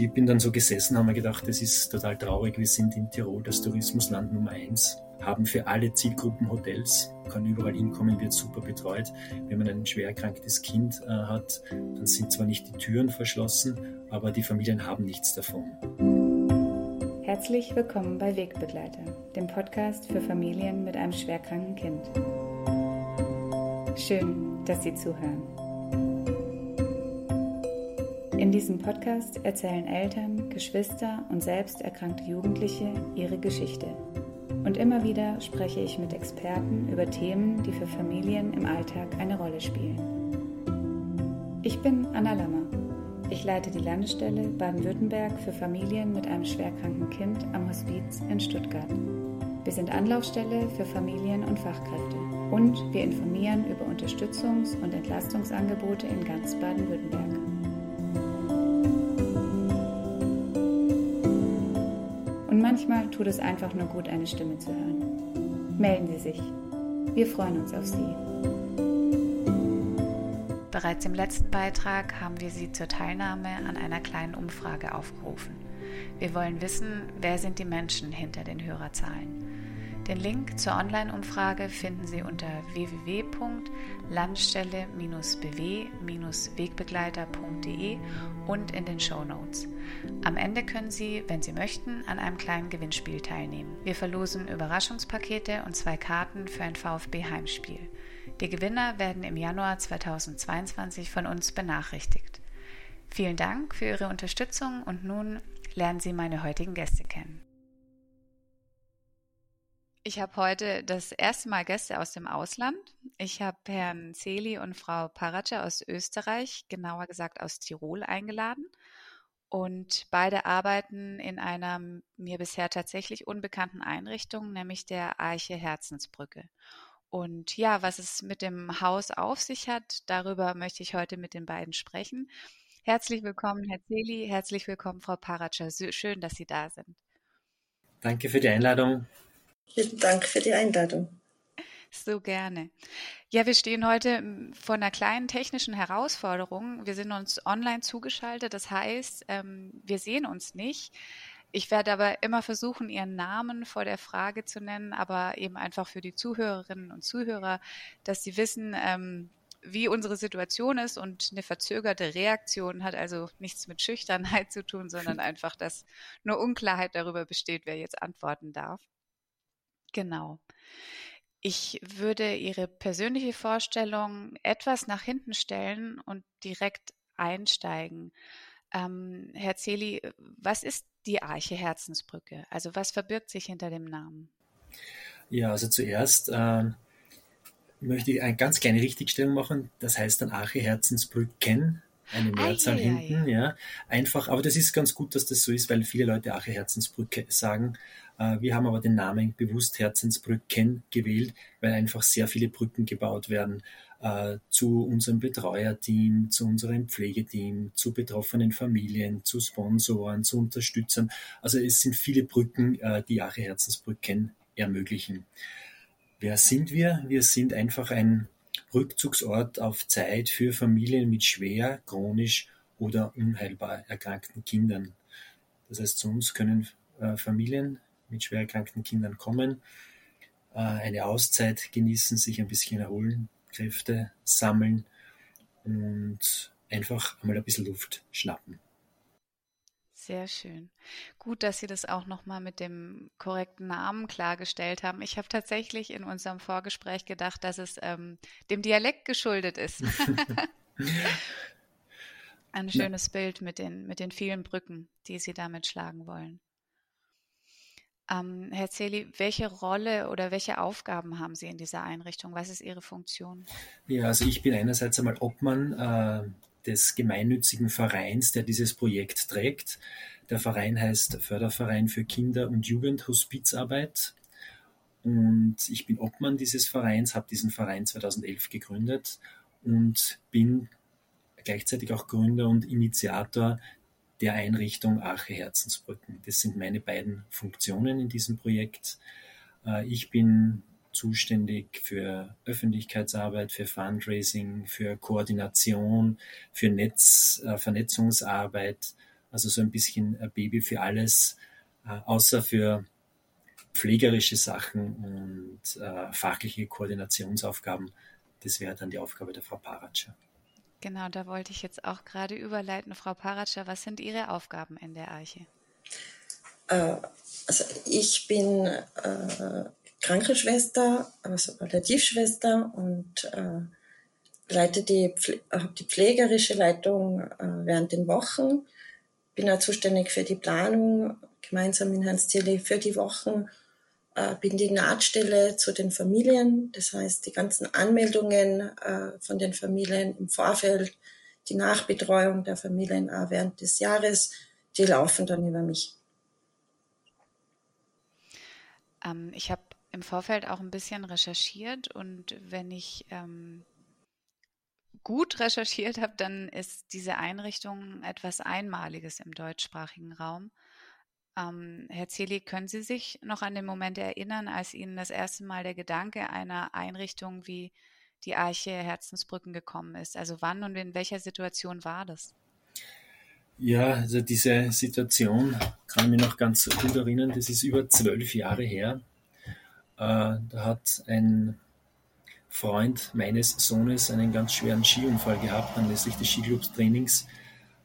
Ich bin dann so gesessen, haben mir gedacht, das ist total traurig. Wir sind in Tirol das Tourismusland Nummer eins, haben für alle Zielgruppen Hotels, kann überall hinkommen, wird super betreut. Wenn man ein schwer erkranktes Kind äh, hat, dann sind zwar nicht die Türen verschlossen, aber die Familien haben nichts davon. Herzlich willkommen bei Wegbegleiter, dem Podcast für Familien mit einem schwerkranken Kind. Schön, dass Sie zuhören. In diesem Podcast erzählen Eltern, Geschwister und selbst erkrankte Jugendliche ihre Geschichte. Und immer wieder spreche ich mit Experten über Themen, die für Familien im Alltag eine Rolle spielen. Ich bin Anna Lammer. Ich leite die Landesstelle Baden-Württemberg für Familien mit einem schwerkranken Kind am Hospiz in Stuttgart. Wir sind Anlaufstelle für Familien und Fachkräfte und wir informieren über Unterstützungs- und Entlastungsangebote in ganz Baden-Württemberg. Manchmal tut es einfach nur gut, eine Stimme zu hören. Melden Sie sich. Wir freuen uns auf Sie. Bereits im letzten Beitrag haben wir Sie zur Teilnahme an einer kleinen Umfrage aufgerufen. Wir wollen wissen, wer sind die Menschen hinter den Hörerzahlen. Den Link zur Online-Umfrage finden Sie unter www.landstelle-bw-wegbegleiter.de und in den Show Notes. Am Ende können Sie, wenn Sie möchten, an einem kleinen Gewinnspiel teilnehmen. Wir verlosen Überraschungspakete und zwei Karten für ein VfB-Heimspiel. Die Gewinner werden im Januar 2022 von uns benachrichtigt. Vielen Dank für Ihre Unterstützung und nun lernen Sie meine heutigen Gäste kennen. Ich habe heute das erste Mal Gäste aus dem Ausland. Ich habe Herrn Celi und Frau Parace aus Österreich, genauer gesagt aus Tirol, eingeladen. Und beide arbeiten in einer mir bisher tatsächlich unbekannten Einrichtung, nämlich der Arche Herzensbrücke. Und ja, was es mit dem Haus auf sich hat, darüber möchte ich heute mit den beiden sprechen. Herzlich willkommen, Herr Celi, herzlich willkommen, Frau Parace. Schön, dass Sie da sind. Danke für die Einladung. Vielen Dank für die Einladung. So gerne. Ja, wir stehen heute vor einer kleinen technischen Herausforderung. Wir sind uns online zugeschaltet. Das heißt, ähm, wir sehen uns nicht. Ich werde aber immer versuchen, Ihren Namen vor der Frage zu nennen, aber eben einfach für die Zuhörerinnen und Zuhörer, dass sie wissen, ähm, wie unsere Situation ist und eine verzögerte Reaktion hat also nichts mit Schüchternheit zu tun, sondern einfach, dass nur Unklarheit darüber besteht, wer jetzt antworten darf. Genau. Ich würde Ihre persönliche Vorstellung etwas nach hinten stellen und direkt einsteigen. Ähm, Herr Zeli, was ist die Arche Herzensbrücke? Also was verbirgt sich hinter dem Namen? Ja, also zuerst äh, möchte ich eine ganz kleine Richtigstellung machen. Das heißt dann Arche Herzensbrücken, eine Mehrzahl ah, ja, hinten. Ja, ja. Einfach, aber das ist ganz gut, dass das so ist, weil viele Leute Arche Herzensbrücke sagen. Äh, wir haben aber den Namen bewusst Herzensbrücken gewählt, weil einfach sehr viele Brücken gebaut werden äh, zu unserem Betreuerteam, zu unserem Pflegeteam, zu betroffenen Familien, zu Sponsoren, zu Unterstützern. Also es sind viele Brücken, äh, die Jahre Herzensbrücken ermöglichen. Wer sind wir? Wir sind einfach ein Rückzugsort auf Zeit für Familien mit schwer, chronisch oder unheilbar erkrankten Kindern. Das heißt, zu uns können Familien mit schwer erkrankten Kindern kommen, äh, eine Auszeit genießen, sich ein bisschen erholen, Kräfte sammeln und einfach einmal ein bisschen Luft schnappen. Sehr schön. Gut, dass Sie das auch nochmal mit dem korrekten Namen klargestellt haben. Ich habe tatsächlich in unserem Vorgespräch gedacht, dass es ähm, dem Dialekt geschuldet ist. Ein schönes Na. Bild mit den, mit den vielen Brücken, die Sie damit schlagen wollen. Ähm, Herr Zeli, welche Rolle oder welche Aufgaben haben Sie in dieser Einrichtung? Was ist Ihre Funktion? Ja, also ich bin einerseits einmal Obmann äh, des gemeinnützigen Vereins, der dieses Projekt trägt. Der Verein heißt Förderverein für Kinder- und Jugendhospizarbeit. Und ich bin Obmann dieses Vereins, habe diesen Verein 2011 gegründet und bin gleichzeitig auch Gründer und Initiator der Einrichtung Arche Herzensbrücken. Das sind meine beiden Funktionen in diesem Projekt. Äh, ich bin zuständig für Öffentlichkeitsarbeit, für Fundraising, für Koordination, für Netz, äh, Vernetzungsarbeit Also so ein bisschen ein Baby für alles, äh, außer für pflegerische Sachen und fachliche Koordinationsaufgaben. Das wäre dann die Aufgabe der Frau Paratscher. Genau, da wollte ich jetzt auch gerade überleiten. Frau Paratscher, was sind Ihre Aufgaben in der Arche? Äh, also ich bin äh, Krankenschwester, also Palliativschwester und äh, leite die, habe die pflegerische Leitung äh, während den Wochen, bin auch zuständig für die Planung gemeinsam in Hans Zierli für die Wochen, äh, bin die Nahtstelle zu den Familien, das heißt die ganzen Anmeldungen äh, von den Familien im Vorfeld, die Nachbetreuung der Familien auch während des Jahres, die laufen dann über mich. Ähm, ich habe im Vorfeld auch ein bisschen recherchiert und wenn ich ähm, gut recherchiert habe, dann ist diese Einrichtung etwas Einmaliges im deutschsprachigen Raum. Ähm, Herr Zeli, können Sie sich noch an den Moment erinnern, als Ihnen das erste Mal der Gedanke einer Einrichtung wie die Arche Herzensbrücken gekommen ist? Also wann und in welcher Situation war das? Ja, also diese Situation kann ich mich noch ganz gut erinnern. Das ist über zwölf Jahre her. Äh, da hat ein Freund meines Sohnes einen ganz schweren Skiunfall gehabt anlässlich des Skiclubs-Trainings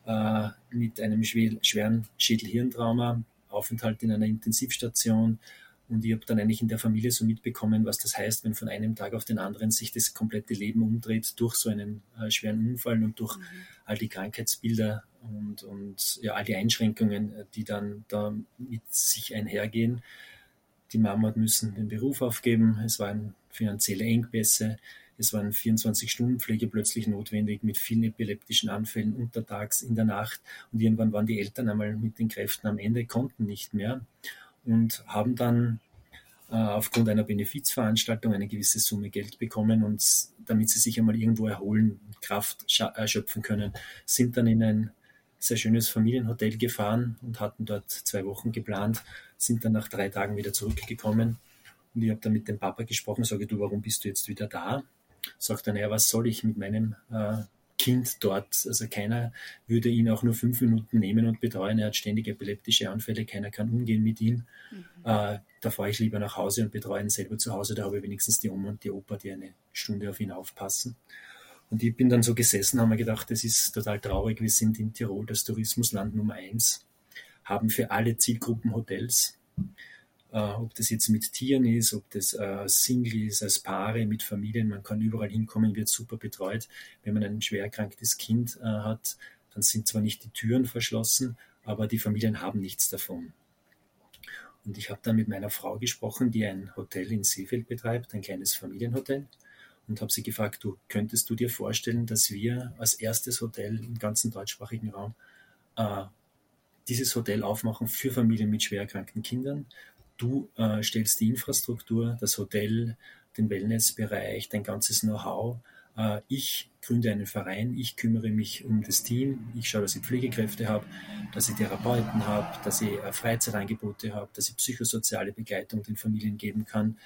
äh, mit einem schweren Schädelhirntrauma, Aufenthalt in einer Intensivstation. Und ich habe dann eigentlich in der Familie so mitbekommen, was das heißt, wenn von einem Tag auf den anderen sich das komplette Leben umdreht durch so einen äh, schweren Unfall und durch mhm. all die Krankheitsbilder und, und ja, all die Einschränkungen, die dann da mit sich einhergehen. Die Mama hat müssen den Beruf aufgeben. Es waren finanzielle Engpässe. Es waren 24-Stunden-Pflege plötzlich notwendig mit vielen epileptischen Anfällen untertags in der Nacht. Und irgendwann waren die Eltern einmal mit den Kräften am Ende, konnten nicht mehr und haben dann äh, aufgrund einer Benefizveranstaltung eine gewisse Summe Geld bekommen und damit sie sich einmal irgendwo erholen, Kraft erschöpfen können, sind dann in ein sehr schönes Familienhotel gefahren und hatten dort zwei Wochen geplant, sind dann nach drei Tagen wieder zurückgekommen. Und ich habe dann mit dem Papa gesprochen, sage du, warum bist du jetzt wieder da? Sagt er, naja, was soll ich mit meinem äh, Kind dort? Also keiner würde ihn auch nur fünf Minuten nehmen und betreuen. Er hat ständig epileptische Anfälle, keiner kann umgehen mit ihm. Mhm. Äh, da fahre ich lieber nach Hause und betreue ihn selber zu Hause. Da habe ich wenigstens die Oma und die Opa, die eine Stunde auf ihn aufpassen. Und ich bin dann so gesessen, haben mir gedacht, das ist total traurig. Wir sind in Tirol das Tourismusland Nummer eins, haben für alle Zielgruppen Hotels. Äh, ob das jetzt mit Tieren ist, ob das äh, Single ist, als Paare, mit Familien, man kann überall hinkommen, wird super betreut. Wenn man ein schwer erkranktes Kind äh, hat, dann sind zwar nicht die Türen verschlossen, aber die Familien haben nichts davon. Und ich habe dann mit meiner Frau gesprochen, die ein Hotel in Seefeld betreibt, ein kleines Familienhotel und habe sie gefragt, du könntest du dir vorstellen, dass wir als erstes Hotel im ganzen deutschsprachigen Raum äh, dieses Hotel aufmachen für Familien mit schwer erkrankten Kindern. Du äh, stellst die Infrastruktur, das Hotel, den Wellnessbereich, dein ganzes Know-how. Äh, ich gründe einen Verein, ich kümmere mich um das Team, ich schaue, dass ich Pflegekräfte habe, dass ich Therapeuten habe, dass ich äh, Freizeitangebote habe, dass ich psychosoziale Begleitung den Familien geben kann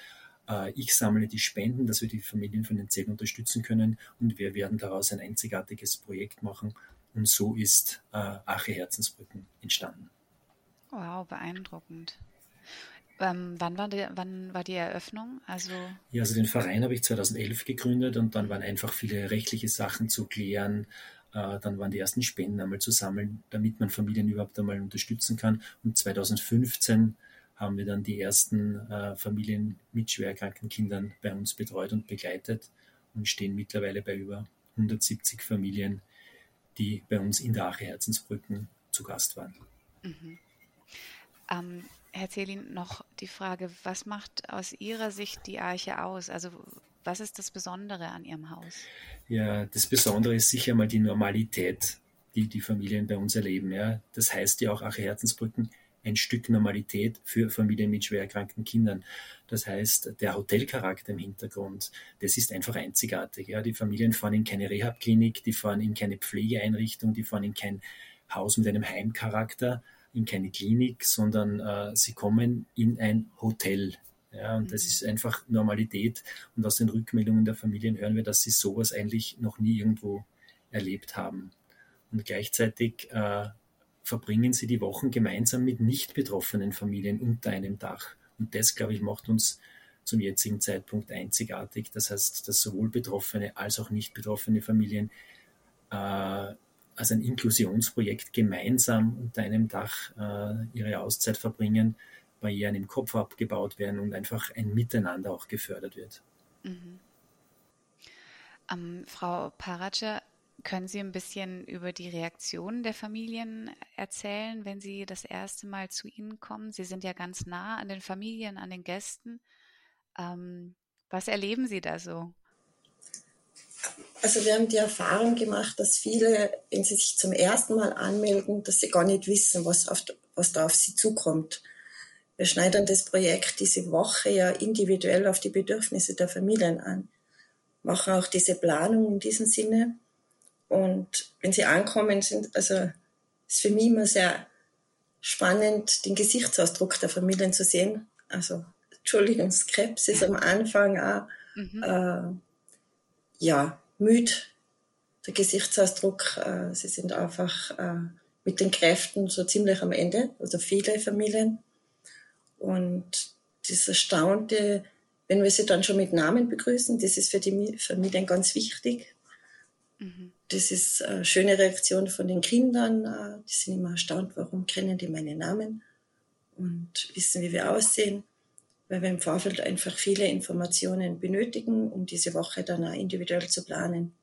äh, ich sammle die Spenden, dass wir die Familien finanziell unterstützen können und wir werden daraus ein einzigartiges Projekt machen. Und so ist äh, Ache Herzensbrücken entstanden. Wow, beeindruckend. Ähm, wann, war die, wann war die Eröffnung? Also ja, also den Verein habe ich 2011 gegründet und dann waren einfach viele rechtliche Sachen zu klären. Äh, dann waren die ersten Spenden einmal zu sammeln, damit man Familien überhaupt einmal unterstützen kann. Und 2015 haben wir dann die ersten äh, Familien mit schwer erkrankten Kindern bei uns betreut und begleitet und stehen mittlerweile bei über 170 Familien, die bei uns in der Ache Herzensbrücken zu Gast waren. Mhm. Ähm, Herr Zelin, noch die Frage, was macht aus Ihrer Sicht die Arche aus? Also was ist das Besondere an Ihrem Haus? Ja, das Besondere ist sicher mal die Normalität, die die Familien bei uns erleben. Ja. Das heißt ja auch Ache Herzensbrücken ein Stück Normalität für Familien mit schwer erkrankten Kindern. Das heißt, der Hotelcharakter im Hintergrund, das ist einfach einzigartig. Ja. Die Familien fahren in keine Rehabklinik, die fahren in keine Pflegeeinrichtung, die fahren in kein Haus mit einem Heimcharakter, in keine Klinik, sondern äh, sie kommen in ein Hotel. Ja, und das mhm. ist einfach Normalität. Und aus den Rückmeldungen der Familien hören wir, dass sie sowas eigentlich noch nie irgendwo erlebt haben. Und gleichzeitig äh, verbringen sie die Wochen gemeinsam mit nicht betroffenen Familien unter einem Dach. Und das, glaube ich, macht uns zum jetzigen Zeitpunkt einzigartig. Das heißt, dass sowohl betroffene als auch nicht betroffene Familien äh, als ein Inklusionsprojekt gemeinsam unter einem Dach äh, ihre Auszeit verbringen, Barrieren im Kopf abgebaut werden und einfach ein Miteinander auch gefördert wird. Mhm. Ähm, Frau Paratscher, können Sie ein bisschen über die Reaktionen der Familien erzählen, wenn sie das erste Mal zu Ihnen kommen? Sie sind ja ganz nah an den Familien, an den Gästen. Ähm, was erleben Sie da so? Also wir haben die Erfahrung gemacht, dass viele, wenn sie sich zum ersten Mal anmelden, dass sie gar nicht wissen, was, auf, was da auf sie zukommt. Wir schneiden das Projekt diese Woche ja individuell auf die Bedürfnisse der Familien an, machen auch diese Planung in diesem Sinne und wenn sie ankommen, sind, also ist für mich immer sehr spannend, den Gesichtsausdruck der Familien zu sehen. Also, Entschuldigung, Krebs ist am Anfang auch, mhm. äh, ja, müde. Der Gesichtsausdruck, äh, sie sind einfach äh, mit den Kräften so ziemlich am Ende, also viele Familien. Und das Erstaunte, wenn wir sie dann schon mit Namen begrüßen, das ist für die Familien ganz wichtig. Mhm das ist eine schöne Reaktion von den Kindern. Äh, die sind immer erstaunt, warum kennen die meinen Namen und wissen, wie wir aussehen, weil wir im Vorfeld einfach viele Informationen benötigen, um diese Woche dann auch individuell zu planen.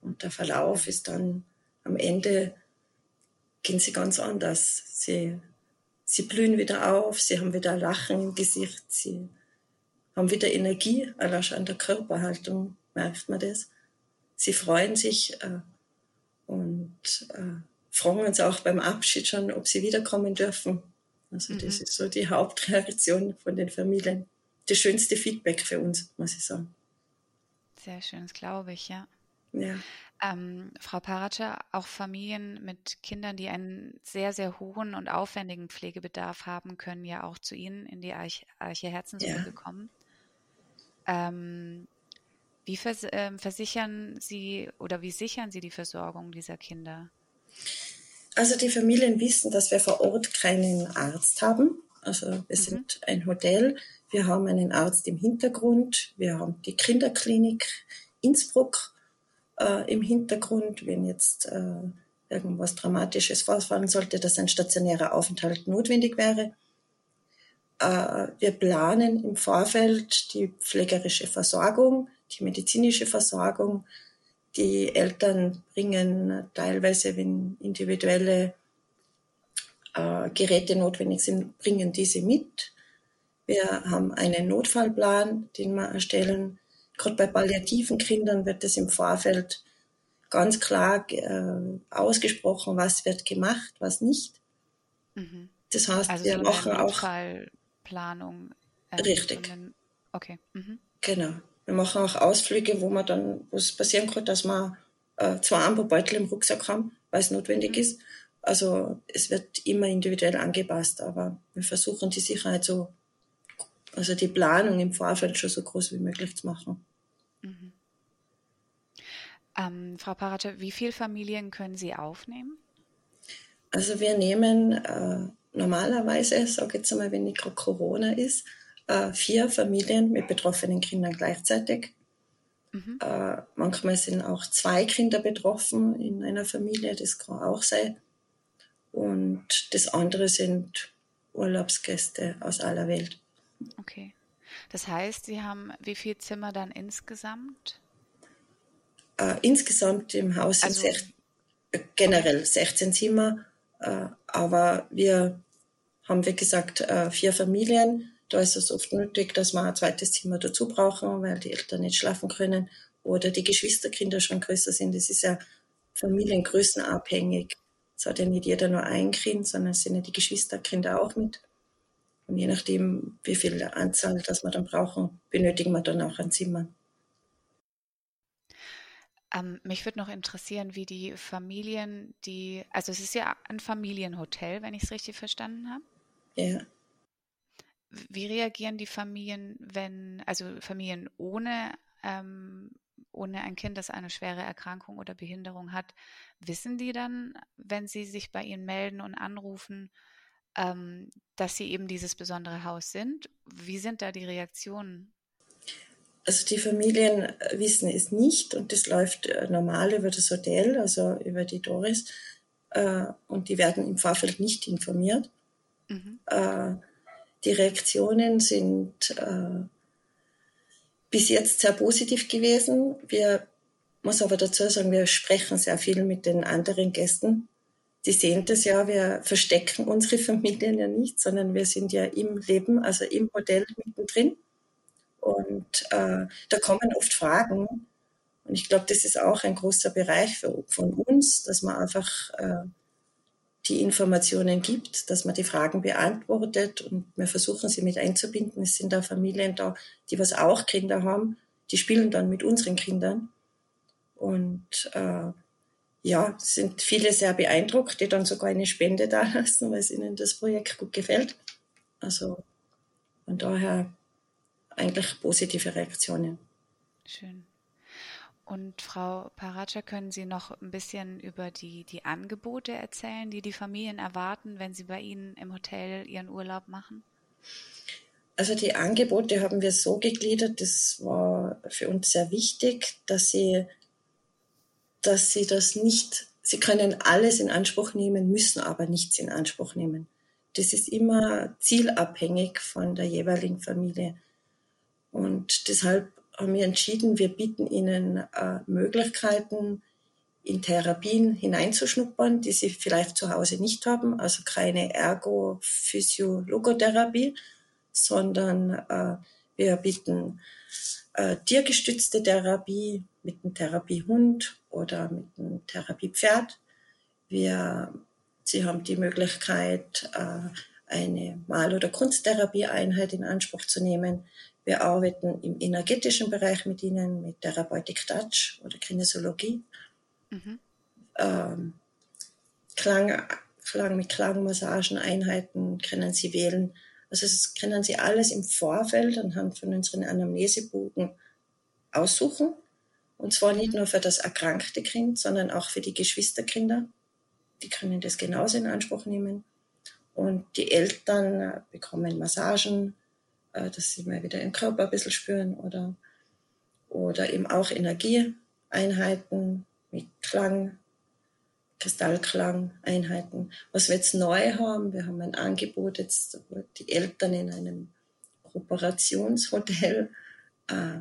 Und der Verlauf ist dann am Ende gehen sie ganz anders. Sie, sie blühen wieder auf, sie haben wieder Lachen im Gesicht, sie haben wieder Energie, allein schon an der Körperhaltung merkt man das sie freuen sich äh, und äh, fragen uns auch beim Abschied schon, ob sie wiederkommen dürfen. Also mhm. das ist so die Hauptreaktion von den Familien. Das schönste Feedback für uns, muss ich sagen. Sehr schön, das glaube ich, ja. Ja. Ähm, Frau Paratscher, auch Familien mit Kindern, die einen sehr, sehr hohen und aufwendigen Pflegebedarf haben, können ja auch zu Ihnen in die Arche, Arche Herzensbrücke ja. kommen. Ähm, wie vers äh, versichern Sie oder wie sichern Sie die Versorgung dieser Kinder? Also die Familien wissen, dass wir vor Ort keinen Arzt haben. Also wir mhm. sind ein Hotel. Wir haben einen Arzt im Hintergrund. Wir haben die Kinderklinik Innsbruck äh, im Hintergrund. Wenn jetzt äh, irgendwas Dramatisches vorfallen sollte, dass ein stationärer Aufenthalt notwendig wäre. Äh, wir planen im Vorfeld die pflegerische Versorgung die medizinische Versorgung. Die Eltern bringen teilweise, wenn individuelle äh, Geräte notwendig sind, bringen diese mit. Wir haben einen Notfallplan, den wir erstellen. Gerade bei palliativen Kindern wird das im Vorfeld ganz klar äh, ausgesprochen, was wird gemacht, was nicht. Mhm. Das heißt, also wir so machen auch Notfallplanung. Äh, richtig. okay. Mhm. Genau. Wir machen auch Ausflüge, wo man dann, wo es passieren kann, dass man äh, zwei Amperbeutel im Rucksack haben, weil es notwendig mhm. ist. Also es wird immer individuell angepasst, aber wir versuchen die Sicherheit so, also die Planung im Vorfeld schon so groß wie möglich zu machen. Mhm. Ähm, Frau Parate, wie viele Familien können Sie aufnehmen? Also wir nehmen äh, normalerweise, sage jetzt einmal, wenn nicht Corona ist, äh, vier Familien mit betroffenen Kindern gleichzeitig. Mhm. Äh, manchmal sind auch zwei Kinder betroffen in einer Familie, das kann auch sein. Und das andere sind Urlaubsgäste aus aller Welt. Okay. Das heißt, Sie haben wie viele Zimmer dann insgesamt? Äh, insgesamt im Haus sind also, sech, äh, generell 16 Zimmer, äh, aber wir haben, wie gesagt, äh, vier Familien da ist es oft nötig, dass wir ein zweites Zimmer dazu brauchen, weil die Eltern nicht schlafen können oder die Geschwisterkinder schon größer sind. Das ist ja familiengrößenabhängig. Es hat ja nicht jeder nur ein Kind, sondern es sind ja die Geschwisterkinder auch mit. Und je nachdem, wie viel Anzahl das wir dann brauchen, benötigen wir dann auch ein Zimmer. Ähm, mich würde noch interessieren, wie die Familien, die, also es ist ja ein Familienhotel, wenn ich es richtig verstanden habe. Ja. Wie reagieren die Familien, wenn, also Familien ohne ähm, ohne ein Kind, das eine schwere Erkrankung oder Behinderung hat, wissen die dann, wenn sie sich bei Ihnen melden und anrufen, ähm, dass Sie eben dieses besondere Haus sind? Wie sind da die Reaktionen? Also die Familien wissen es nicht und das läuft äh, normal über das Hotel, also über die Doris. Äh, und die werden im Vorfeld nicht informiert. Mhm. Äh, die Reaktionen sind bis jetzt sehr positiv gewesen. Wir muss aber dazu sagen, wir sprechen sehr viel mit den anderen Gästen. Die sehen das ja, wir verstecken unsere Familien ja nicht, sondern wir sind ja im Leben, also im Hotel mittendrin. Und äh, da kommen oft Fragen. Und ich glaube, das ist auch ein großer Bereich für, von uns, dass man einfach äh, die Informationen gibt, dass man die Fragen beantwortet und wir versuchen sie mit einzubinden. Es sind da Familien da, die was auch Kinder haben, die spielen dann mit unseren Kindern. Und äh, ja, sind viele sehr beeindruckt, die dann sogar eine Spende da lassen, weil es ihnen das Projekt gut gefällt. Also von daher eigentlich positive Reaktionen. Schön. Und Frau Paracha, können Sie noch ein bisschen über die, die Angebote erzählen, die die Familien erwarten, wenn sie bei Ihnen im Hotel ihren Urlaub machen? Also die Angebote haben wir so gegliedert, das war für uns sehr wichtig, dass sie, dass sie das nicht, sie können alles in Anspruch nehmen, müssen aber nichts in Anspruch nehmen. Das ist immer zielabhängig von der jeweiligen Familie. Und deshalb haben wir entschieden, wir bieten ihnen äh, Möglichkeiten, in Therapien hineinzuschnuppern, die sie vielleicht zu Hause nicht haben, also keine Ergo-Physio-Logotherapie, sondern äh, wir bieten äh, tiergestützte Therapie mit einem Therapiehund oder mit einem Therapiepferd. Wir, sie haben die Möglichkeit, äh, eine Mal- oder Kunsttherapieeinheit in Anspruch zu nehmen. Wir arbeiten im energetischen Bereich mit ihnen, mit Therapeutik Touch oder Kinesiologie. Mhm. Ähm, Klang, Klang mit Klangmassagen, Einheiten können sie wählen. Also das können sie alles im Vorfeld anhand von unseren Anamnesebogen aussuchen. Und zwar nicht mhm. nur für das erkrankte Kind, sondern auch für die Geschwisterkinder. Die können das genauso in Anspruch nehmen. Und die Eltern bekommen Massagen, äh, dass sie mal wieder im Körper ein bisschen spüren oder, oder eben auch Energieeinheiten mit Klang, Kristallklang-Einheiten. Was wir jetzt neu haben, wir haben ein Angebot jetzt, wo die Eltern in einem Operationshotel äh,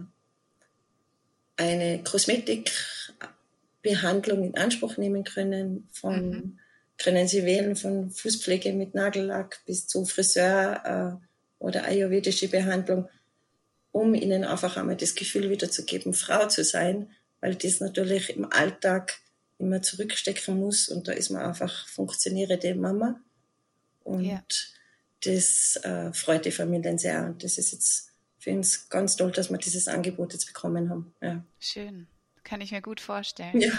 eine Kosmetikbehandlung in Anspruch nehmen können. Von, mhm. Können sie wählen von Fußpflege mit Nagellack bis zu Friseur, äh, oder ayurvedische Behandlung, um ihnen einfach einmal das Gefühl wiederzugeben, Frau zu sein, weil das natürlich im Alltag immer zurückstecken muss und da ist man einfach funktionierende Mama und ja. das äh, freut die Familien sehr und das ist jetzt für uns ganz toll, dass wir dieses Angebot jetzt bekommen haben. Ja. Schön, kann ich mir gut vorstellen. Ja.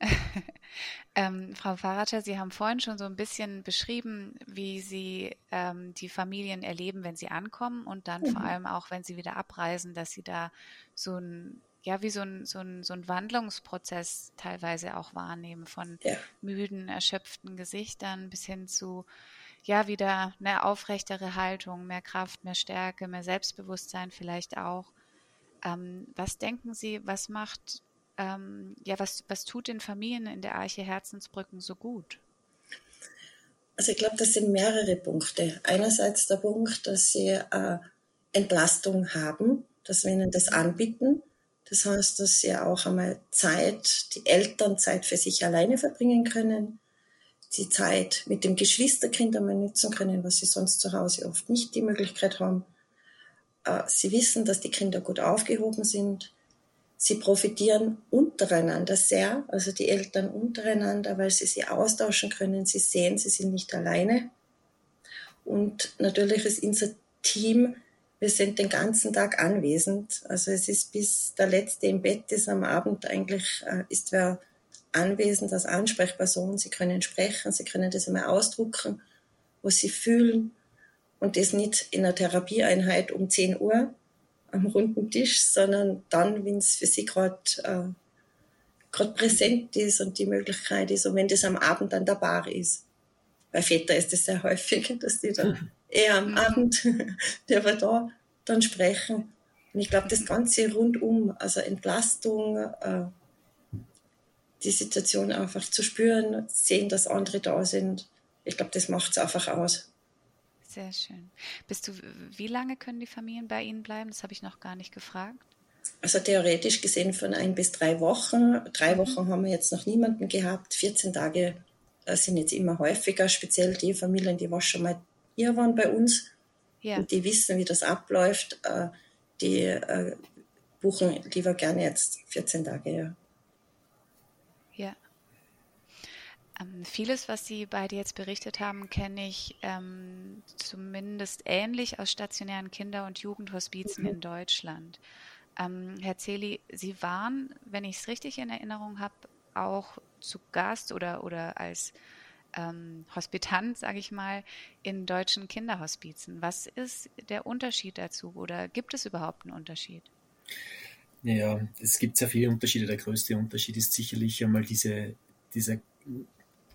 ähm, Frau Farater, Sie haben vorhin schon so ein bisschen beschrieben, wie Sie ähm, die Familien erleben, wenn sie ankommen und dann mhm. vor allem auch, wenn sie wieder abreisen, dass Sie da so ein ja, wie so ein, so, ein, so ein Wandlungsprozess teilweise auch wahrnehmen, von ja. müden, erschöpften Gesichtern bis hin zu, ja, wieder eine aufrechtere Haltung, mehr Kraft, mehr Stärke, mehr Selbstbewusstsein vielleicht auch. Ähm, was denken Sie, was macht ähm, ja, was, was tut den Familien in der Arche Herzensbrücken so gut? Also ich glaube, das sind mehrere Punkte. Einerseits der Punkt, dass sie äh, Entlastung haben, dass wir ihnen das anbieten. Das heißt, dass sie auch einmal Zeit, die Eltern Zeit für sich alleine verbringen können, die Zeit mit dem Geschwisterkind einmal nutzen können, was sie sonst zu Hause oft nicht die Möglichkeit haben. Äh, sie wissen, dass die Kinder gut aufgehoben sind. Sie profitieren untereinander sehr, also die Eltern untereinander, weil sie sie austauschen können. Sie sehen, sie sind nicht alleine. Und natürlich ist unser Team, wir sind den ganzen Tag anwesend. Also es ist bis der Letzte im Bett ist am Abend eigentlich, äh, ist wer anwesend als Ansprechperson. Sie können sprechen, sie können das einmal ausdrucken, was sie fühlen. Und das nicht in einer Therapieeinheit um 10 Uhr, am runden Tisch, sondern dann, wenn es für sie gerade äh, gerade präsent ist und die Möglichkeit ist und wenn das am Abend an der Bar ist. Bei Väter ist es sehr häufig, dass die dann eher am Abend der war da dann sprechen. Und ich glaube, das Ganze rundum, also Entlastung, äh, die Situation einfach zu spüren, sehen, dass andere da sind, ich glaube, das macht es einfach aus. Sehr schön. Bist du, wie lange können die Familien bei Ihnen bleiben? Das habe ich noch gar nicht gefragt. Also theoretisch gesehen von ein bis drei Wochen. Drei mhm. Wochen haben wir jetzt noch niemanden gehabt. 14 Tage äh, sind jetzt immer häufiger, speziell die Familien, die was schon mal hier waren bei uns ja. und die wissen, wie das abläuft, äh, die äh, buchen lieber gerne jetzt 14 Tage. Ja. Ähm, vieles, was Sie beide jetzt berichtet haben, kenne ich ähm, zumindest ähnlich aus stationären Kinder- und Jugendhospizen mhm. in Deutschland. Ähm, Herr Zeli, Sie waren, wenn ich es richtig in Erinnerung habe, auch zu Gast oder, oder als ähm, Hospitant, sage ich mal, in deutschen Kinderhospizen. Was ist der Unterschied dazu oder gibt es überhaupt einen Unterschied? Ja, es gibt sehr viele Unterschiede. Der größte Unterschied ist sicherlich einmal diese, dieser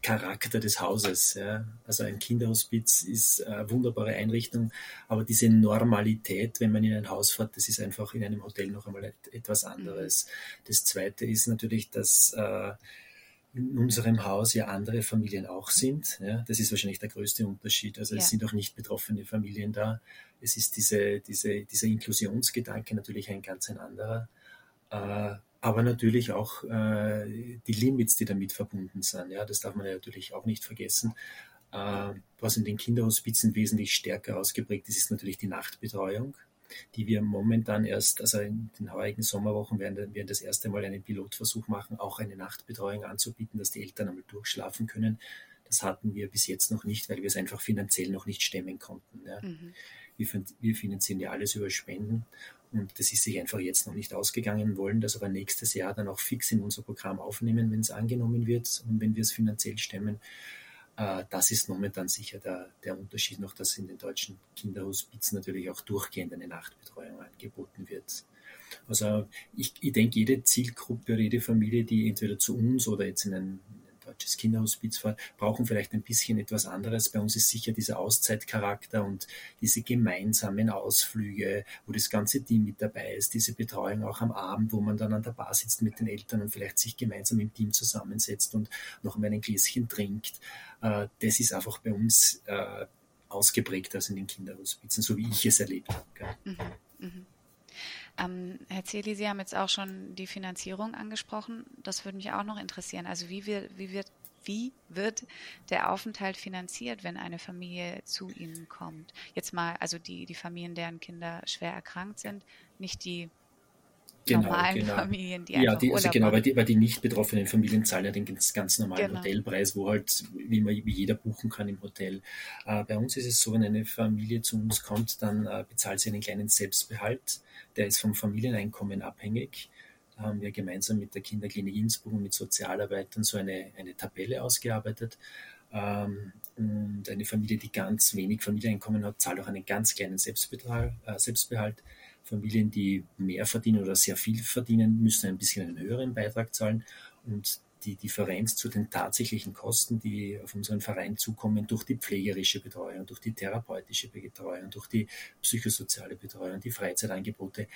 Charakter des Hauses. Ja. Also ein Kinderhospiz ist eine wunderbare Einrichtung, aber diese Normalität, wenn man in ein Haus fährt, das ist einfach in einem Hotel noch einmal etwas anderes. Das Zweite ist natürlich, dass äh, in unserem Haus ja andere Familien auch sind. Ja. Das ist wahrscheinlich der größte Unterschied. Also es sind auch nicht betroffene Familien da. Es ist diese, diese, dieser Inklusionsgedanke natürlich ein ganz ein anderer. Äh, aber natürlich auch äh, die Limits, die damit verbunden sind. Ja, das darf man ja natürlich auch nicht vergessen. Äh, was in den Kinderhospizen wesentlich stärker ausgeprägt ist, ist natürlich die Nachtbetreuung, die wir momentan erst, also in den heurigen Sommerwochen werden wir das erste Mal einen Pilotversuch machen, auch eine Nachtbetreuung anzubieten, dass die Eltern einmal durchschlafen können. Das hatten wir bis jetzt noch nicht, weil wir es einfach finanziell noch nicht stemmen konnten. Ja. Mhm. Wir, wir finanzieren ja alles über Spenden das ist sich einfach jetzt noch nicht ausgegangen, wollen das aber nächstes Jahr dann auch fix in unser Programm aufnehmen, wenn es angenommen wird und wenn wir es finanziell stemmen. Äh, das ist momentan sicher der, der Unterschied noch, dass in den deutschen Kinderhospizen natürlich auch durchgehend eine Nachtbetreuung angeboten wird. Also ich, ich denke, jede Zielgruppe oder jede Familie, die entweder zu uns oder jetzt in ein, deutsches Kinderhospiz fahrt, brauchen vielleicht ein bisschen etwas anderes. Bei uns ist sicher dieser Auszeitcharakter und diese gemeinsamen Ausflüge, wo das ganze Team mit dabei ist, diese Betreuung auch am Abend, wo man dann an der Bar sitzt mit den Eltern und vielleicht sich gemeinsam im Team zusammensetzt und noch einmal ein Gläschen trinkt. Äh, das ist einfach bei uns äh, ausgeprägt als in den Kinderhospizen, so wie ich es erlebt habe. Mhm, mh. Ähm, Herr Zeli, Sie haben jetzt auch schon die Finanzierung angesprochen. Das würde mich auch noch interessieren. Also wie, wir, wie, wird, wie wird der Aufenthalt finanziert, wenn eine Familie zu Ihnen kommt? Jetzt mal, also die, die Familien, deren Kinder schwer erkrankt sind, nicht die genau, normalen genau. Familien, die ja, die, also genau, weil die, weil die nicht betroffenen Familien zahlen ja den ganz, normalen genau. Hotelpreis, wo halt, wie man wie jeder buchen kann im Hotel. Äh, bei uns ist es so, wenn eine Familie zu uns kommt, dann äh, bezahlt sie einen kleinen Selbstbehalt. Der ist vom Familieneinkommen abhängig. Da haben wir gemeinsam mit der Kinderklinik Innsbruck und mit Sozialarbeitern so eine, eine Tabelle ausgearbeitet. Ähm, und eine Familie, die ganz wenig Familieneinkommen hat, zahlt auch einen ganz kleinen Selbstbetrag, äh, Selbstbehalt. Familien, die mehr verdienen oder sehr viel verdienen, müssen ein bisschen einen höheren Beitrag zahlen und die Differenz zu den tatsächlichen Kosten, die auf unseren Verein zukommen, durch die pflegerische Betreuung, durch die therapeutische Betreuung, durch die psychosoziale Betreuung, die Freizeitangebote,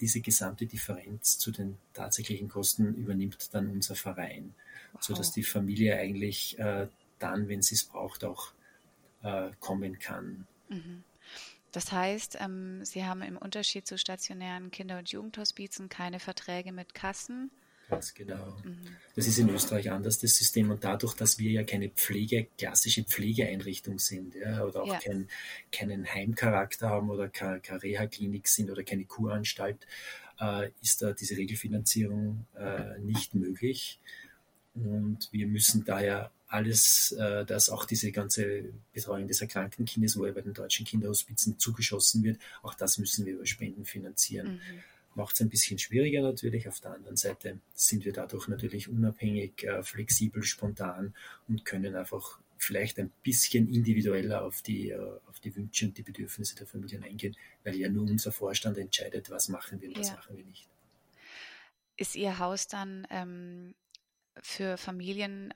diese gesamte Differenz zu den tatsächlichen Kosten übernimmt dann unser Verein, wow. sodass die Familie eigentlich äh, dann, wenn sie es braucht, auch äh, kommen kann. Mhm. Das heißt, ähm, Sie haben im Unterschied zu stationären Kinder- und Jugendhospizen keine Verträge mit Kassen. Ganz genau. Mhm. Das ist in Österreich anders, das System. Und dadurch, dass wir ja keine Pflege, klassische Pflegeeinrichtung sind, ja, oder auch ja. kein, keinen Heimcharakter haben oder keine, keine Reha-Klinik sind oder keine Kuranstalt, äh, ist da diese Regelfinanzierung äh, nicht möglich. Und wir müssen daher alles, äh, dass auch diese ganze Betreuung des erkrankten Kindes, wo ja bei den deutschen Kinderhospizen zugeschossen wird, auch das müssen wir über Spenden finanzieren. Mhm. Macht es ein bisschen schwieriger natürlich. Auf der anderen Seite sind wir dadurch natürlich unabhängig, äh, flexibel, spontan und können einfach vielleicht ein bisschen individueller auf die, äh, auf die Wünsche und die Bedürfnisse der Familien eingehen, weil ja nur unser Vorstand entscheidet, was machen wir und was ja. machen wir nicht. Ist Ihr Haus dann ähm, für Familien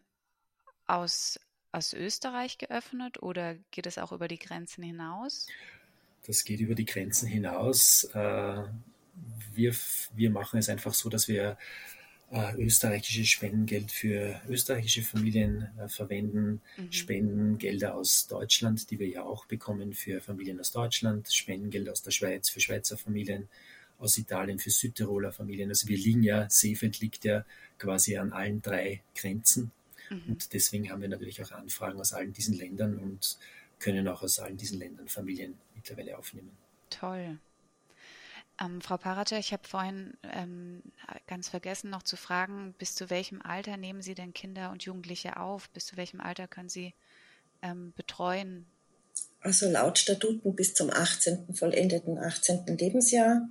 aus, aus Österreich geöffnet oder geht es auch über die Grenzen hinaus? Das geht über die Grenzen hinaus. Äh, wir, wir machen es einfach so, dass wir äh, österreichisches Spendengeld für österreichische Familien äh, verwenden, mhm. Spendengelder aus Deutschland, die wir ja auch bekommen für Familien aus Deutschland, Spendengeld aus der Schweiz für Schweizer Familien, aus Italien für Südtiroler Familien. Also wir liegen ja, Seefeld liegt ja quasi an allen drei Grenzen. Mhm. Und deswegen haben wir natürlich auch Anfragen aus allen diesen Ländern und können auch aus allen diesen Ländern Familien mittlerweile aufnehmen. Toll. Ähm, Frau Parater, ich habe vorhin ähm, ganz vergessen noch zu fragen, bis zu welchem Alter nehmen Sie denn Kinder und Jugendliche auf? Bis zu welchem Alter können Sie ähm, betreuen? Also laut Statuten bis zum 18. vollendeten 18. Lebensjahr.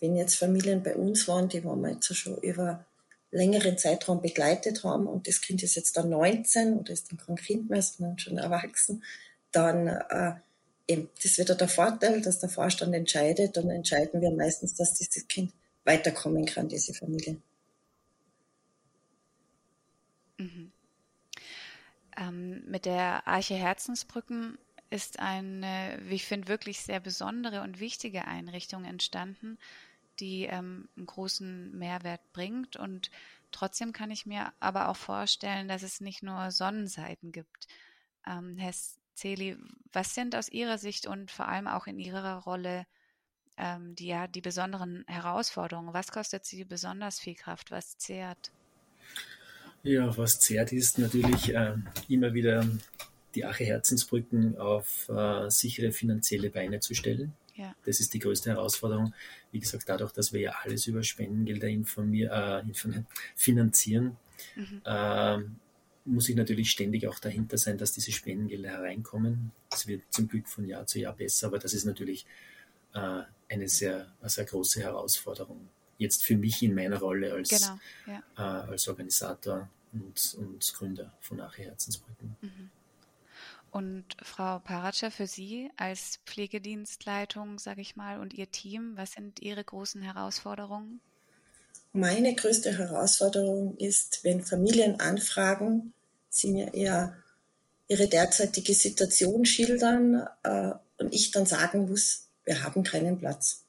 Wenn jetzt Familien bei uns waren, die wir jetzt schon über längeren Zeitraum begleitet haben und das Kind ist jetzt dann 19 oder ist dann kein Kind mehr, sondern schon erwachsen, dann äh, eben, das ist wieder der Vorteil, dass der Vorstand entscheidet und entscheiden wir meistens, dass dieses Kind weiterkommen kann, diese Familie. Mhm. Ähm, mit der Arche Herzensbrücken ist eine, wie ich finde, wirklich sehr besondere und wichtige Einrichtung entstanden, die ähm, einen großen Mehrwert bringt. Und trotzdem kann ich mir aber auch vorstellen, dass es nicht nur Sonnenseiten gibt. Ähm, Herr Celi, was sind aus Ihrer Sicht und vor allem auch in Ihrer Rolle ähm, die, ja, die besonderen Herausforderungen? Was kostet Sie besonders viel Kraft? Was zehrt? Ja, was zehrt ist natürlich äh, immer wieder die Ache Herzensbrücken auf äh, sichere finanzielle Beine zu stellen. Ja. Das ist die größte Herausforderung. Wie gesagt, dadurch, dass wir ja alles über Spendengelder äh, finanzieren, mhm. ähm, muss ich natürlich ständig auch dahinter sein, dass diese Spendengelder hereinkommen. Das wird zum Glück von Jahr zu Jahr besser, aber das ist natürlich äh, eine sehr, eine sehr große Herausforderung. Jetzt für mich in meiner Rolle als, genau, ja. äh, als Organisator und, und Gründer von Ache Herzensbrücken. Mhm. Und Frau Paratscher, für Sie als Pflegedienstleitung, sage ich mal, und Ihr Team, was sind Ihre großen Herausforderungen? Meine größte Herausforderung ist, wenn Familien anfragen, sie mir eher ihre derzeitige Situation schildern äh, und ich dann sagen muss, wir haben keinen Platz.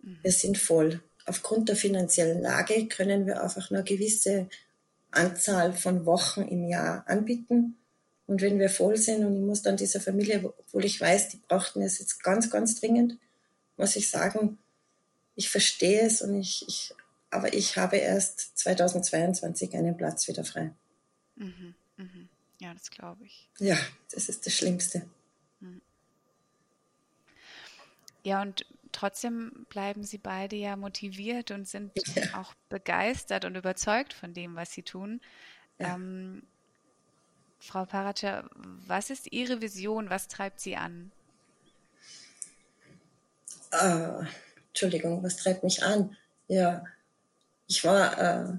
Mhm. Wir sind voll. Aufgrund der finanziellen Lage können wir einfach nur eine gewisse Anzahl von Wochen im Jahr anbieten. Und wenn wir voll sind und ich muss dann dieser Familie, obwohl ich weiß, die brauchten es jetzt ganz, ganz dringend, muss ich sagen, ich verstehe es und ich, ich aber ich habe erst 2022 einen Platz wieder frei. Mhm, mhm. Ja, das glaube ich. Ja, das ist das Schlimmste. Mhm. Ja, und trotzdem bleiben Sie beide ja motiviert und sind ja. auch begeistert und überzeugt von dem, was Sie tun. Ja. Ähm, Frau Paratscher, was ist Ihre Vision? Was treibt Sie an? Uh, Entschuldigung, was treibt mich an? Ja, ich war äh,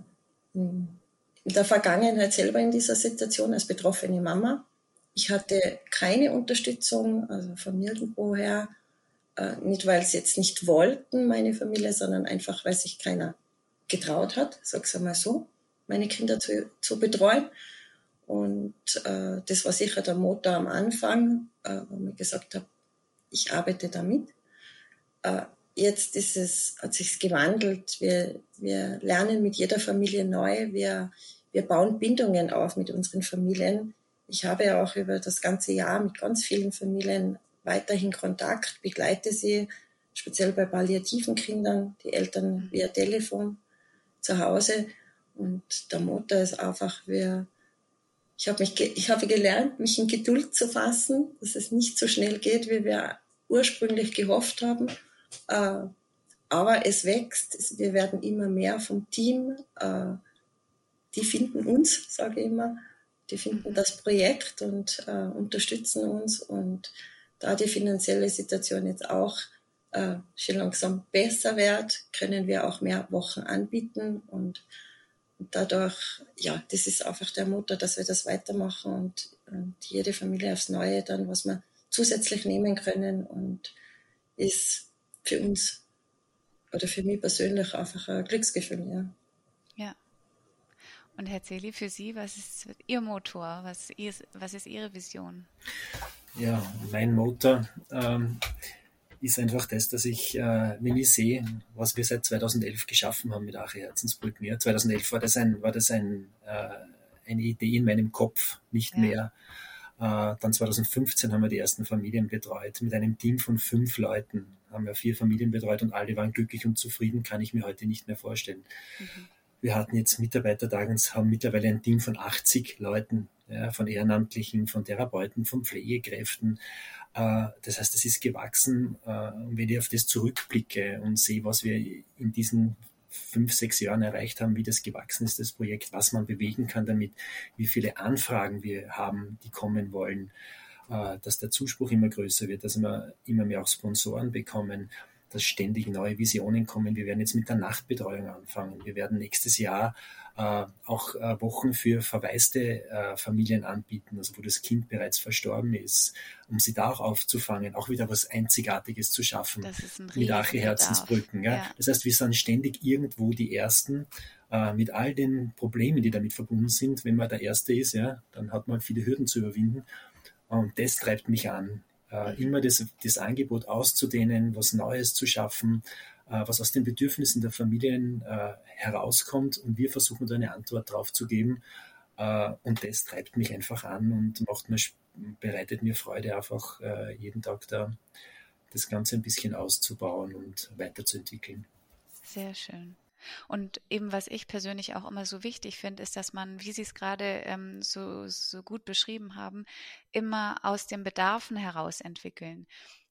in der Vergangenheit selber in dieser Situation als betroffene Mama. Ich hatte keine Unterstützung, also von nirgendwo her. Äh, nicht, weil sie jetzt nicht wollten, meine Familie, sondern einfach, weil sich keiner getraut hat, sag's einmal so, meine Kinder zu, zu betreuen. Und äh, das war sicher der Motor am Anfang, äh, wo ich gesagt habe, ich arbeite damit. Äh, jetzt ist es, hat sich gewandelt. Wir, wir lernen mit jeder Familie neu. Wir, wir bauen Bindungen auf mit unseren Familien. Ich habe auch über das ganze Jahr mit ganz vielen Familien weiterhin Kontakt, begleite sie, speziell bei palliativen Kindern, die Eltern via Telefon zu Hause. Und der Motor ist einfach, wir, ich habe mich, ich habe gelernt, mich in Geduld zu fassen, dass es nicht so schnell geht, wie wir ursprünglich gehofft haben. Äh, aber es wächst, wir werden immer mehr vom Team. Äh, die finden uns, sage ich immer, die finden das Projekt und äh, unterstützen uns. Und da die finanzielle Situation jetzt auch schon langsam besser wird, können wir auch mehr Wochen anbieten. Und dadurch, ja, das ist einfach der Motor, dass wir das weitermachen und, und jede Familie aufs Neue dann, was wir zusätzlich nehmen können und ist für uns oder für mich persönlich einfach ein Glücksgefühl, ja. Ja. Und Herr Zeli, für Sie, was ist Ihr Motor? Was ist, was ist Ihre Vision? Ja, mein Motor ähm, ist einfach das, dass ich, äh, wenn ich sehe, was wir seit 2011 geschaffen haben mit Ache Herzensbrücken. Ja, 2011 war das, ein, war das ein, äh, eine Idee in meinem Kopf, nicht ja. mehr. Äh, dann 2015 haben wir die ersten Familien betreut. Mit einem Team von fünf Leuten haben wir vier Familien betreut und alle waren glücklich und zufrieden, kann ich mir heute nicht mehr vorstellen. Mhm. Wir hatten jetzt Mitarbeitertagen, haben mittlerweile ein Team von 80 Leuten, ja, von Ehrenamtlichen, von Therapeuten, von Pflegekräften. Äh, das heißt, es ist gewachsen. Äh, und wenn ich auf das zurückblicke und sehe, was wir in diesen fünf, sechs Jahren erreicht haben, wie das gewachsen ist, das Projekt, was man bewegen kann damit, wie viele Anfragen wir haben, die kommen wollen, äh, dass der Zuspruch immer größer wird, dass wir immer mehr auch Sponsoren bekommen, dass ständig neue Visionen kommen. Wir werden jetzt mit der Nachtbetreuung anfangen. Wir werden nächstes Jahr äh, auch äh, Wochen für verwaiste äh, Familien anbieten, also wo das Kind bereits verstorben ist, um sie da auch aufzufangen, auch wieder was Einzigartiges zu schaffen mit Arche Herzensbrücken. Ja. ja. Das heißt, wir sind ständig irgendwo die Ersten äh, mit all den Problemen, die damit verbunden sind. Wenn man der Erste ist, ja, dann hat man viele Hürden zu überwinden. Und das treibt mich an, äh, immer das, das Angebot auszudehnen, was Neues zu schaffen, äh, was aus den Bedürfnissen der Familien äh, herauskommt und wir versuchen da eine Antwort drauf zu geben. Äh, und das treibt mich einfach an und macht mir, bereitet mir Freude, einfach jeden Tag da das Ganze ein bisschen auszubauen und weiterzuentwickeln. Sehr schön. Und eben, was ich persönlich auch immer so wichtig finde, ist, dass man, wie Sie es gerade ähm, so, so gut beschrieben haben, immer aus den Bedarfen heraus entwickeln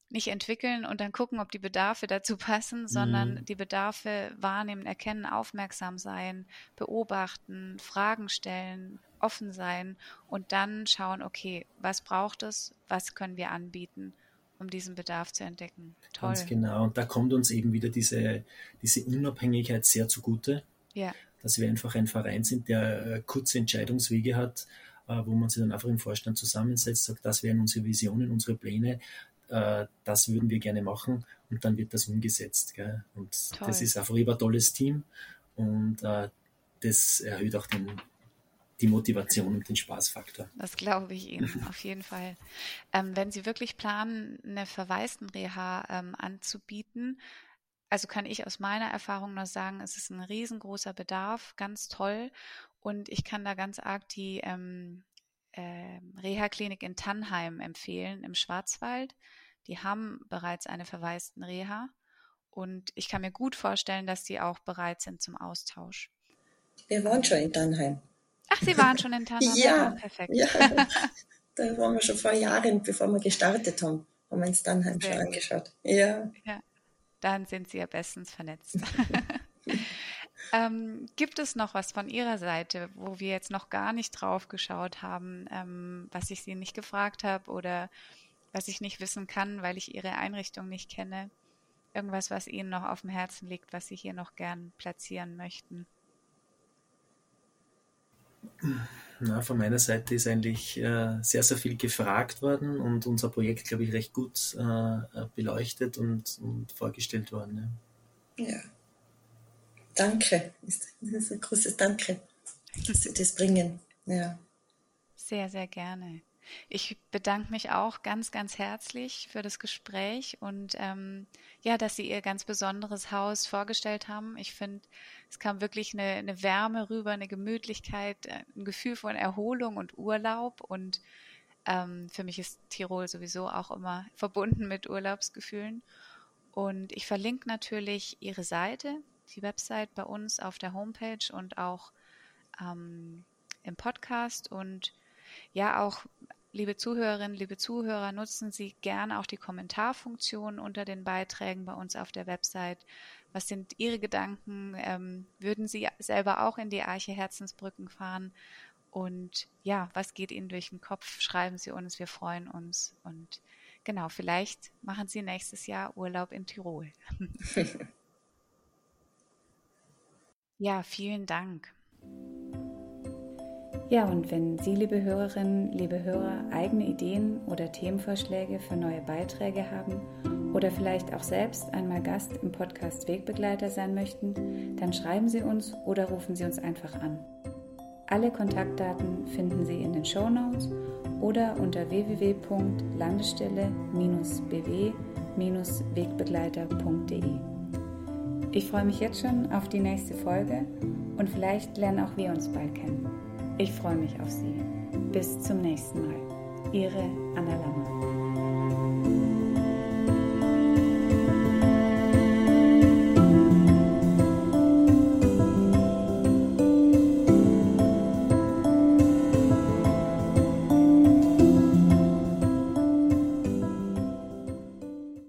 nicht entwickeln und dann gucken, ob die Bedarfe dazu passen, sondern mhm. die Bedarfe wahrnehmen, erkennen, aufmerksam sein, beobachten, Fragen stellen, offen sein und dann schauen, okay, was braucht es, was können wir anbieten, um diesen Bedarf zu entdecken. Toll. Ganz genau. Und da kommt uns eben wieder diese, diese Unabhängigkeit sehr zugute. Ja. Dass wir einfach ein Verein sind, der äh, kurze Entscheidungswege hat, äh, wo man sich dann einfach im Vorstand zusammensetzt, sagt, das wären unsere Visionen, unsere Pläne, äh, das würden wir gerne machen und dann wird das umgesetzt. Gell? Und Toll. das ist einfach ein tolles Team und das erhöht auch den, die Motivation und den Spaßfaktor. Das glaube ich Ihnen, auf jeden Fall. Ähm, wenn Sie wirklich planen, eine Verwaistenreha ähm, anzubieten, also kann ich aus meiner Erfahrung nur sagen, es ist ein riesengroßer Bedarf, ganz toll. Und ich kann da ganz arg die ähm, äh, Reha-Klinik in Tannheim empfehlen im Schwarzwald. Die haben bereits eine verwaisten Reha und ich kann mir gut vorstellen, dass die auch bereit sind zum Austausch. Wir waren schon in Tannheim. Ach, Sie waren schon in Tannheim? ja, perfekt. Ja, da waren wir schon vor Jahren, bevor wir gestartet haben, haben wir uns Tannheim Sehr schon gut. angeschaut. Ja. ja. Dann sind Sie ja bestens vernetzt. Ähm, gibt es noch was von Ihrer Seite, wo wir jetzt noch gar nicht drauf geschaut haben, ähm, was ich Sie nicht gefragt habe oder was ich nicht wissen kann, weil ich Ihre Einrichtung nicht kenne? Irgendwas, was Ihnen noch auf dem Herzen liegt, was Sie hier noch gern platzieren möchten? Na, von meiner Seite ist eigentlich äh, sehr, sehr viel gefragt worden und unser Projekt, glaube ich, recht gut äh, beleuchtet und, und vorgestellt worden. Ja. ja. Danke. Das ist ein großes Danke, dass Sie das bringen. Ja. Sehr, sehr gerne. Ich bedanke mich auch ganz, ganz herzlich für das Gespräch und ähm, ja, dass Sie Ihr ganz besonderes Haus vorgestellt haben. Ich finde, es kam wirklich eine, eine Wärme rüber, eine Gemütlichkeit, ein Gefühl von Erholung und Urlaub. Und ähm, für mich ist Tirol sowieso auch immer verbunden mit Urlaubsgefühlen. Und ich verlinke natürlich Ihre Seite, die Website bei uns auf der Homepage und auch ähm, im Podcast. Und ja, auch liebe Zuhörerinnen, liebe Zuhörer, nutzen Sie gerne auch die Kommentarfunktion unter den Beiträgen bei uns auf der Website. Was sind Ihre Gedanken? Ähm, würden Sie selber auch in die Arche Herzensbrücken fahren? Und ja, was geht Ihnen durch den Kopf? Schreiben Sie uns, wir freuen uns. Und genau, vielleicht machen Sie nächstes Jahr Urlaub in Tirol. Ja, vielen Dank. Ja, und wenn Sie, liebe Hörerinnen, liebe Hörer, eigene Ideen oder Themenvorschläge für neue Beiträge haben oder vielleicht auch selbst einmal Gast im Podcast Wegbegleiter sein möchten, dann schreiben Sie uns oder rufen Sie uns einfach an. Alle Kontaktdaten finden Sie in den Show Notes oder unter www.landestelle-bw-wegbegleiter.de. Ich freue mich jetzt schon auf die nächste Folge und vielleicht lernen auch wir uns bald kennen. Ich freue mich auf Sie. Bis zum nächsten Mal. Ihre Anna Lammer.